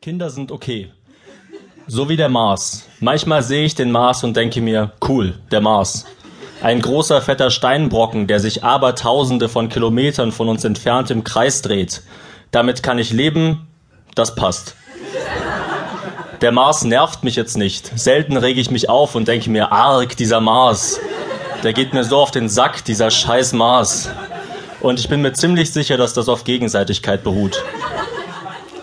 Kinder sind okay. So wie der Mars. Manchmal sehe ich den Mars und denke mir, cool, der Mars. Ein großer fetter Steinbrocken, der sich abertausende von Kilometern von uns entfernt im Kreis dreht. Damit kann ich leben, das passt. Der Mars nervt mich jetzt nicht. Selten rege ich mich auf und denke mir, arg, dieser Mars. Der geht mir so auf den Sack, dieser scheiß Mars. Und ich bin mir ziemlich sicher, dass das auf Gegenseitigkeit beruht.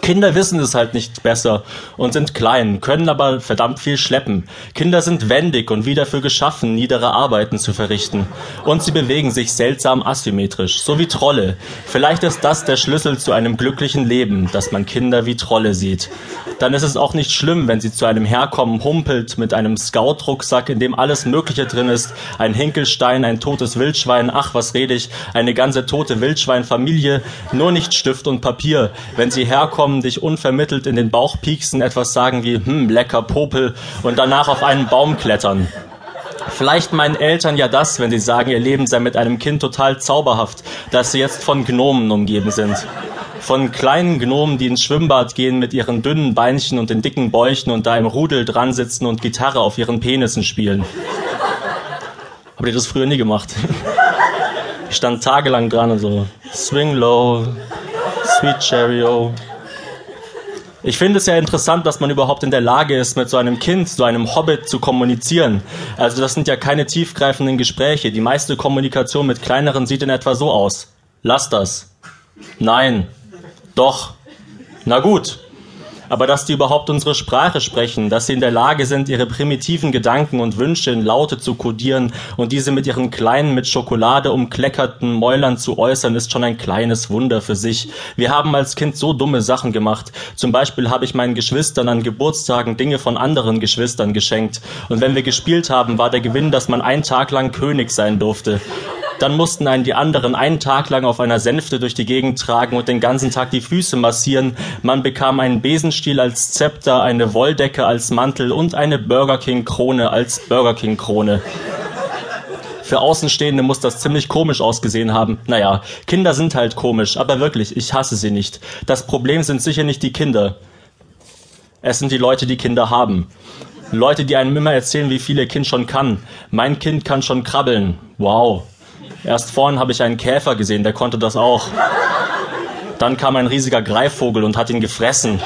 Kinder wissen es halt nicht besser und sind klein, können aber verdammt viel schleppen. Kinder sind wendig und wie dafür geschaffen, niedere Arbeiten zu verrichten. Und sie bewegen sich seltsam asymmetrisch, so wie Trolle. Vielleicht ist das der Schlüssel zu einem glücklichen Leben, dass man Kinder wie Trolle sieht. Dann ist es auch nicht schlimm, wenn sie zu einem herkommen, humpelt mit einem Scout-Rucksack, in dem alles Mögliche drin ist. Ein Hinkelstein, ein totes Wildschwein, ach, was rede ich, eine ganze tote Wildschweinfamilie, nur nicht Stift und Papier. Wenn sie herkommen, kommen, dich unvermittelt in den Bauch pieksen, etwas sagen wie, hm, lecker Popel und danach auf einen Baum klettern. Vielleicht meinen Eltern ja das, wenn sie sagen, ihr Leben sei mit einem Kind total zauberhaft, dass sie jetzt von Gnomen umgeben sind. Von kleinen Gnomen, die ins Schwimmbad gehen mit ihren dünnen Beinchen und den dicken Bäuchen und da im Rudel dran sitzen und Gitarre auf ihren Penissen spielen. Habt ihr das früher nie gemacht? Ich stand tagelang dran und so, swing low, sweet cherry, oh. Ich finde es ja interessant, dass man überhaupt in der Lage ist, mit so einem Kind, so einem Hobbit zu kommunizieren. Also das sind ja keine tiefgreifenden Gespräche. Die meiste Kommunikation mit kleineren sieht in etwa so aus. Lass das. Nein. Doch. Na gut aber dass die überhaupt unsere Sprache sprechen, dass sie in der Lage sind, ihre primitiven Gedanken und Wünsche in Laute zu kodieren und diese mit ihren kleinen, mit Schokolade umkleckerten Mäulern zu äußern, ist schon ein kleines Wunder für sich. Wir haben als Kind so dumme Sachen gemacht. Zum Beispiel habe ich meinen Geschwistern an Geburtstagen Dinge von anderen Geschwistern geschenkt. Und wenn wir gespielt haben, war der Gewinn, dass man einen Tag lang König sein durfte. Dann mussten einen die anderen einen Tag lang auf einer Sänfte durch die Gegend tragen und den ganzen Tag die Füße massieren. Man bekam einen Besenstiel als Zepter, eine Wolldecke als Mantel und eine Burger King Krone als Burger King Krone. Für Außenstehende muss das ziemlich komisch ausgesehen haben. Naja, Kinder sind halt komisch, aber wirklich, ich hasse sie nicht. Das Problem sind sicher nicht die Kinder. Es sind die Leute, die Kinder haben. Leute, die einem immer erzählen, wie viel ihr Kind schon kann. Mein Kind kann schon krabbeln. Wow. Erst vorhin habe ich einen Käfer gesehen, der konnte das auch. Dann kam ein riesiger Greifvogel und hat ihn gefressen.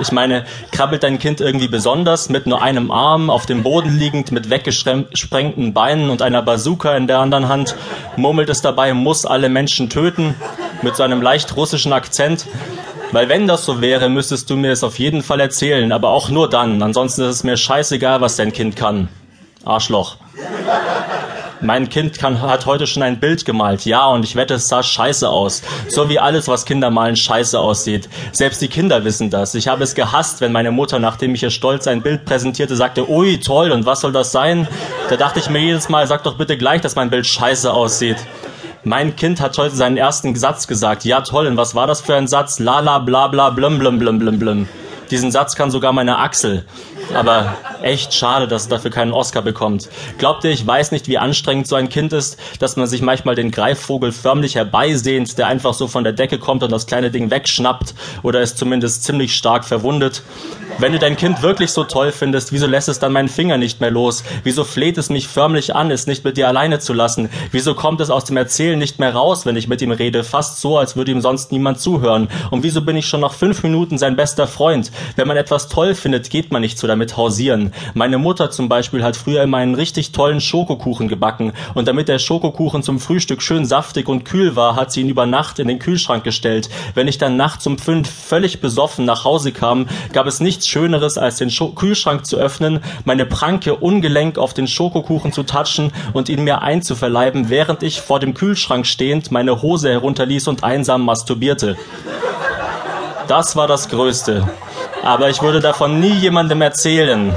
Ich meine, krabbelt dein Kind irgendwie besonders, mit nur einem Arm, auf dem Boden liegend, mit weggesprengten Beinen und einer Bazooka in der anderen Hand, murmelt es dabei, muss alle Menschen töten, mit so einem leicht russischen Akzent. Weil wenn das so wäre, müsstest du mir es auf jeden Fall erzählen, aber auch nur dann. Ansonsten ist es mir scheißegal, was dein Kind kann. Arschloch. Mein Kind kann, hat heute schon ein Bild gemalt. Ja, und ich wette, es sah scheiße aus. So wie alles, was Kinder malen, scheiße aussieht. Selbst die Kinder wissen das. Ich habe es gehasst, wenn meine Mutter, nachdem ich ihr stolz ein Bild präsentierte, sagte, ui, toll, und was soll das sein? Da dachte ich mir jedes Mal, sag doch bitte gleich, dass mein Bild scheiße aussieht. Mein Kind hat heute seinen ersten Satz gesagt. Ja, toll, und was war das für ein Satz? Lala, bla, bla, blum, blum, blum, blum, blum. Diesen Satz kann sogar meine Axel. Aber echt schade, dass es dafür keinen Oscar bekommt. Glaubt ihr, ich weiß nicht, wie anstrengend so ein Kind ist, dass man sich manchmal den Greifvogel förmlich herbeisehnt, der einfach so von der Decke kommt und das kleine Ding wegschnappt oder es zumindest ziemlich stark verwundet? Wenn du dein Kind wirklich so toll findest, wieso lässt es dann meinen Finger nicht mehr los? Wieso fleht es mich förmlich an, es nicht mit dir alleine zu lassen? Wieso kommt es aus dem Erzählen nicht mehr raus, wenn ich mit ihm rede? Fast so, als würde ihm sonst niemand zuhören. Und wieso bin ich schon nach fünf Minuten sein bester Freund? Wenn man etwas toll findet, geht man nicht so damit hausieren. Meine Mutter zum Beispiel hat früher immer einen richtig tollen Schokokuchen gebacken. Und damit der Schokokuchen zum Frühstück schön saftig und kühl war, hat sie ihn über Nacht in den Kühlschrank gestellt. Wenn ich dann nachts um fünf völlig besoffen nach Hause kam, gab es nichts Schöneres, als den Scho Kühlschrank zu öffnen, meine Pranke ungelenk auf den Schokokuchen zu touchen und ihn mir einzuverleiben, während ich vor dem Kühlschrank stehend meine Hose herunterließ und einsam masturbierte. Das war das Größte. Aber ich würde davon nie jemandem erzählen.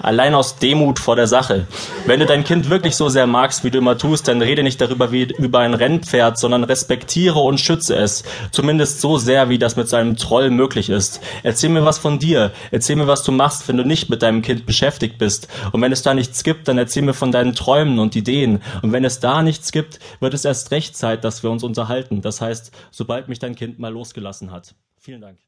Allein aus Demut vor der Sache. Wenn du dein Kind wirklich so sehr magst, wie du immer tust, dann rede nicht darüber wie über ein Rennpferd, sondern respektiere und schütze es. Zumindest so sehr, wie das mit seinem Troll möglich ist. Erzähl mir was von dir. Erzähl mir, was du machst, wenn du nicht mit deinem Kind beschäftigt bist. Und wenn es da nichts gibt, dann erzähl mir von deinen Träumen und Ideen. Und wenn es da nichts gibt, wird es erst recht Zeit, dass wir uns unterhalten. Das heißt, sobald mich dein Kind mal losgelassen hat. Vielen Dank.